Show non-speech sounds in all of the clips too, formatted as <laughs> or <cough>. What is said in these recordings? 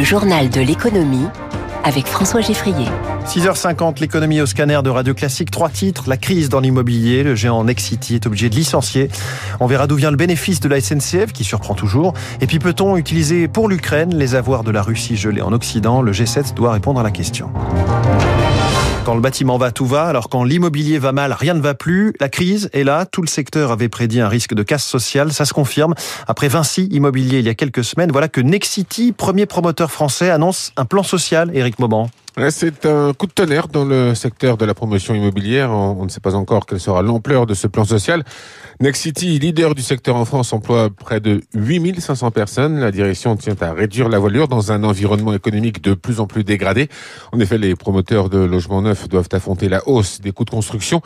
Le journal de l'économie avec François Geffrier. 6h50, l'économie au scanner de Radio Classique. Trois titres. La crise dans l'immobilier. Le géant Nexity est obligé de licencier. On verra d'où vient le bénéfice de la SNCF qui surprend toujours. Et puis peut-on utiliser pour l'Ukraine les avoirs de la Russie gelés en Occident? Le G7 doit répondre à la question. Quand le bâtiment va, tout va. Alors quand l'immobilier va mal, rien ne va plus. La crise est là. Tout le secteur avait prédit un risque de casse sociale. Ça se confirme. Après Vinci Immobilier il y a quelques semaines, voilà que Nexity, premier promoteur français, annonce un plan social. Éric Mauban. C'est un coup de tonnerre dans le secteur de la promotion immobilière. On ne sait pas encore quelle sera l'ampleur de ce plan social. Nexity, leader du secteur en France, emploie près de 8500 personnes. La direction tient à réduire la voilure dans un environnement économique de plus en plus dégradé. En effet, les promoteurs de logements neufs doivent affronter la hausse des coûts de construction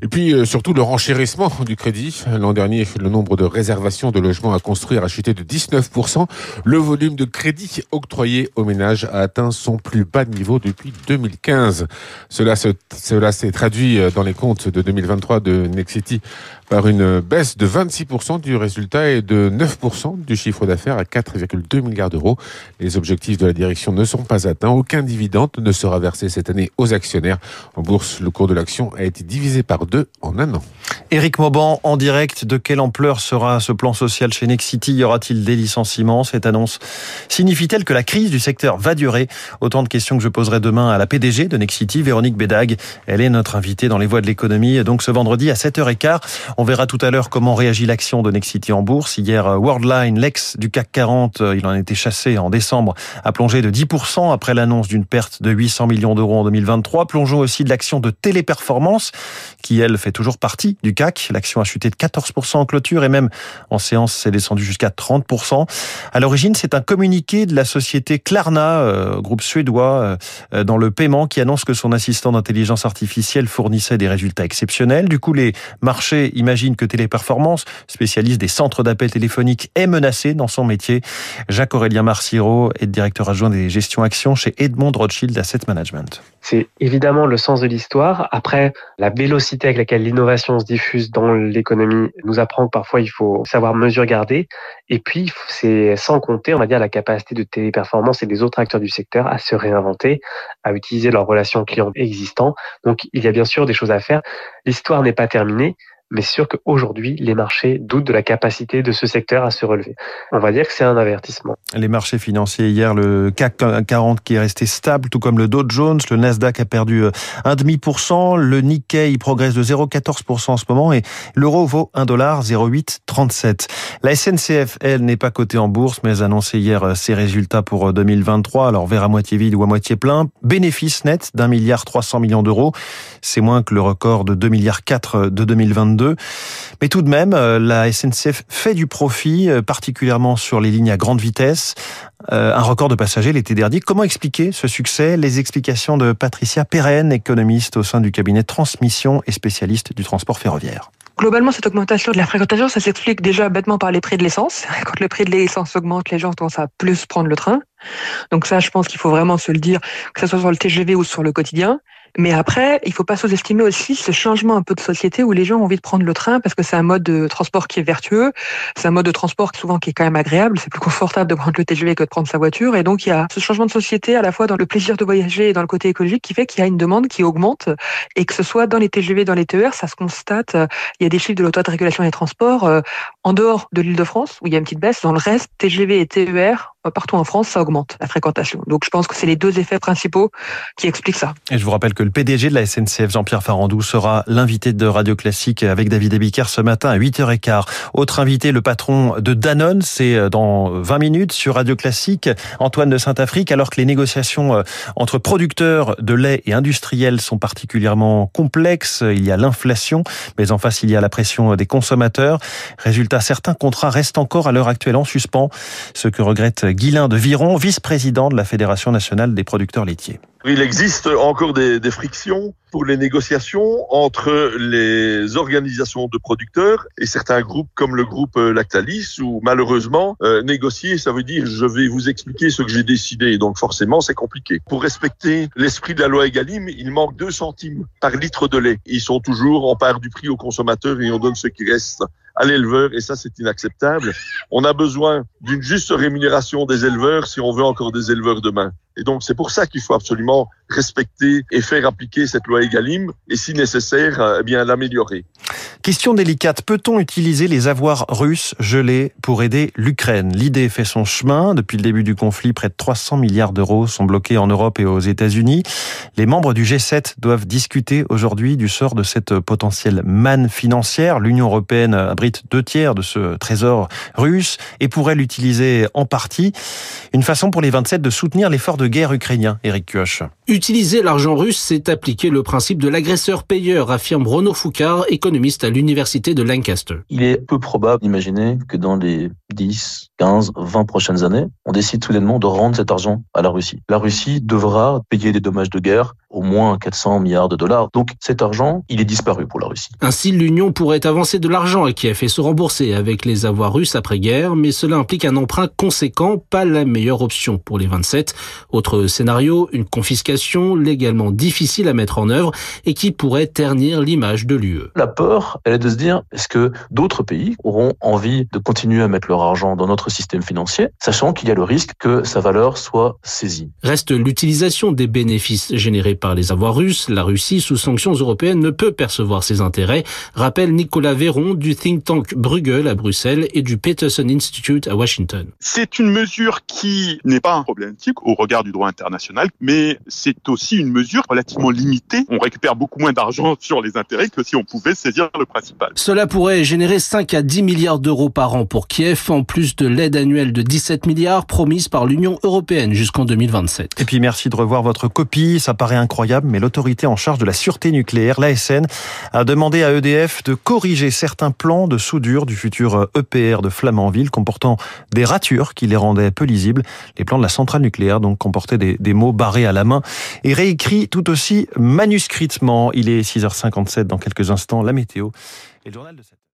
et puis euh, surtout le renchérissement du crédit. L'an dernier, le nombre de réservations de logements à construire a chuté de 19%. Le volume de crédit octroyé aux ménages a atteint son plus bas niveau depuis 2015. Cela s'est traduit euh, dans les comptes de 2023 de Nexity par une baisse de 26% du résultat et de 9% du chiffre d'affaires à 4,2 milliards d'euros. Les objectifs de la direction ne sont pas atteints. Aucun dividende ne sera versé cette année aux actionnaires. En bourse, le cours de l'action a été divisé par deux en un an. Éric Mauban, en direct, de quelle ampleur sera ce plan social chez Nexity Y aura-t-il des licenciements? Cette annonce signifie-t-elle que la crise du secteur va durer? Autant de questions que je poserai demain à la PDG de Nexity, Véronique Bédag. Elle est notre invitée dans les voies de l'économie, donc ce vendredi à 7h15. On verra tout à l'heure comment réagit l'action de Nexity en bourse. Hier, Worldline, l'ex du CAC 40, il en a été chassé en décembre, a plongé de 10% après l'annonce d'une perte de 800 millions d'euros en 2023. Plongeons aussi de l'action de Téléperformance, qui elle fait toujours partie du CAC. L'action a chuté de 14% en clôture et même en séance, c'est descendu jusqu'à 30%. À l'origine, c'est un communiqué de la société Klarna, euh, groupe suédois, euh, dans le paiement, qui annonce que son assistant d'intelligence artificielle fournissait des résultats exceptionnels. Du coup, les marchés imaginent que Téléperformance, spécialiste des centres d'appels téléphoniques, est menacé dans son métier. Jacques-Aurélien Marciro est directeur adjoint des gestions actions chez Edmond Rothschild Asset Management. C'est évidemment le sens de l'histoire. Après, la vélocité avec laquelle l'innovation se diffuse dans l'économie nous apprend que parfois il faut savoir mesure garder. Et puis, c'est sans compter, on va dire, la capacité de téléperformance et des autres acteurs du secteur à se réinventer, à utiliser leurs relations clients existants. Donc, il y a bien sûr des choses à faire. L'histoire n'est pas terminée, mais sûr qu'aujourd'hui, les marchés doutent de la capacité de ce secteur à se relever. On va dire que c'est un avertissement. Les marchés financiers hier, le CAC 40 qui est resté stable, tout comme le Dow Jones, le Nasdaq a perdu 1,5%, le Nikkei progresse de 0,14% en ce moment et l'euro vaut 1,0837. La SNCF, elle, n'est pas cotée en bourse, mais a annoncé hier ses résultats pour 2023. Alors, vers à moitié vide ou à moitié plein. Bénéfice net d'un milliard 300 millions d'euros. C'est moins que le record de 2 milliards 4 de 2022. Mais tout de même, euh, la SNCF fait du profit, euh, particulièrement sur les lignes à grande vitesse. Euh, un record de passagers l'été dernier. Comment expliquer ce succès? Les explications de Patricia Perren, économiste au sein du cabinet Transmission et spécialiste du transport ferroviaire. Globalement, cette augmentation de la fréquentation, ça s'explique déjà bêtement par les prix de l'essence. <laughs> Quand le prix de l'essence augmente, les gens commencent à plus prendre le train. Donc ça, je pense qu'il faut vraiment se le dire, que ce soit sur le TGV ou sur le quotidien. Mais après, il faut pas sous-estimer aussi ce changement un peu de société où les gens ont envie de prendre le train parce que c'est un mode de transport qui est vertueux, c'est un mode de transport souvent qui est quand même agréable, c'est plus confortable de prendre le TGV que de prendre sa voiture. Et donc il y a ce changement de société à la fois dans le plaisir de voyager et dans le côté écologique qui fait qu'il y a une demande qui augmente et que ce soit dans les TGV, dans les TER, ça se constate. Il y a des chiffres de l'autorité de régulation des transports euh, en dehors de l'Île-de-France où il y a une petite baisse. Dans le reste, TGV et TER partout en France, ça augmente la fréquentation. Donc je pense que c'est les deux effets principaux qui expliquent ça. Et je vous rappelle que le PDG de la SNCF, Jean-Pierre Farandou, sera l'invité de Radio Classique avec David Ebiker ce matin à 8h15. Autre invité, le patron de Danone, c'est dans 20 minutes sur Radio Classique, Antoine de Saint-Afrique, alors que les négociations euh, entre producteurs de lait et industriels sont particulièrement complexes. Il y a l'inflation, mais en face, il y a la pression des consommateurs. Résultat, certains contrats restent encore à l'heure actuelle en suspens, ce que regrette Guilain de Viron, vice-président de la Fédération nationale des producteurs laitiers. Il existe encore des, frictions pour les négociations entre les organisations de producteurs et certains groupes comme le groupe Lactalis où malheureusement euh, négocier ça veut dire je vais vous expliquer ce que j'ai décidé donc forcément c'est compliqué. Pour respecter l'esprit de la loi Egalim, il manque 2 centimes par litre de lait. Ils sont toujours en part du prix aux consommateurs et on donne ce qui reste à l'éleveur et ça c'est inacceptable. On a besoin d'une juste rémunération des éleveurs si on veut encore des éleveurs demain. Et donc c'est pour ça qu'il faut absolument respecter et faire appliquer cette loi Egalim et si nécessaire, euh, eh bien l'améliorer. Question délicate, peut-on utiliser les avoirs russes gelés pour aider l'Ukraine? L'idée fait son chemin. Depuis le début du conflit, près de 300 milliards d'euros sont bloqués en Europe et aux États-Unis. Les membres du G7 doivent discuter aujourd'hui du sort de cette potentielle manne financière. L'Union européenne abrite deux tiers de ce trésor russe et pourrait l'utiliser en partie. Une façon pour les 27 de soutenir l'effort de guerre ukrainien, Eric Kioch. Utiliser l'argent russe, c'est appliquer le principe de l'agresseur-payeur, affirme Renaud Foucard, économiste l'université de Lancaster. Il est peu probable d'imaginer que dans les 10, 15, 20 prochaines années, on décide soudainement de rendre cet argent à la Russie. La Russie devra payer des dommages de guerre au moins 400 milliards de dollars. Donc cet argent, il est disparu pour la Russie. Ainsi, l'Union pourrait avancer de l'argent à Kiev et se rembourser avec les avoirs russes après-guerre, mais cela implique un emprunt conséquent, pas la meilleure option pour les 27. Autre scénario, une confiscation légalement difficile à mettre en œuvre et qui pourrait ternir l'image de l'UE. La peur, elle est de se dire, est-ce que d'autres pays auront envie de continuer à mettre leur argent dans notre système financier, sachant qu'il y a le risque que sa valeur soit saisie? Reste l'utilisation des bénéfices générés par les avoirs russes, la Russie, sous sanctions européennes, ne peut percevoir ses intérêts, rappelle Nicolas Véron du think tank Bruegel à Bruxelles et du Peterson Institute à Washington. C'est une mesure qui n'est pas problématique au regard du droit international, mais c'est aussi une mesure relativement limitée. On récupère beaucoup moins d'argent sur les intérêts que si on pouvait saisir le principal. Cela pourrait générer 5 à 10 milliards d'euros par an pour Kiev, en plus de l'aide annuelle de 17 milliards promise par l'Union européenne jusqu'en 2027. Et puis merci de revoir votre copie, ça paraît incroyable, mais l'autorité en charge de la sûreté nucléaire, l'ASN, a demandé à EDF de corriger certains plans de soudure du futur EPR de Flamanville comportant des ratures qui les rendaient peu lisibles. Les plans de la centrale nucléaire donc comportaient des, des mots barrés à la main et réécrits tout aussi manuscritement. Il est 6h57 dans quelques instants, la météo et le journal de cette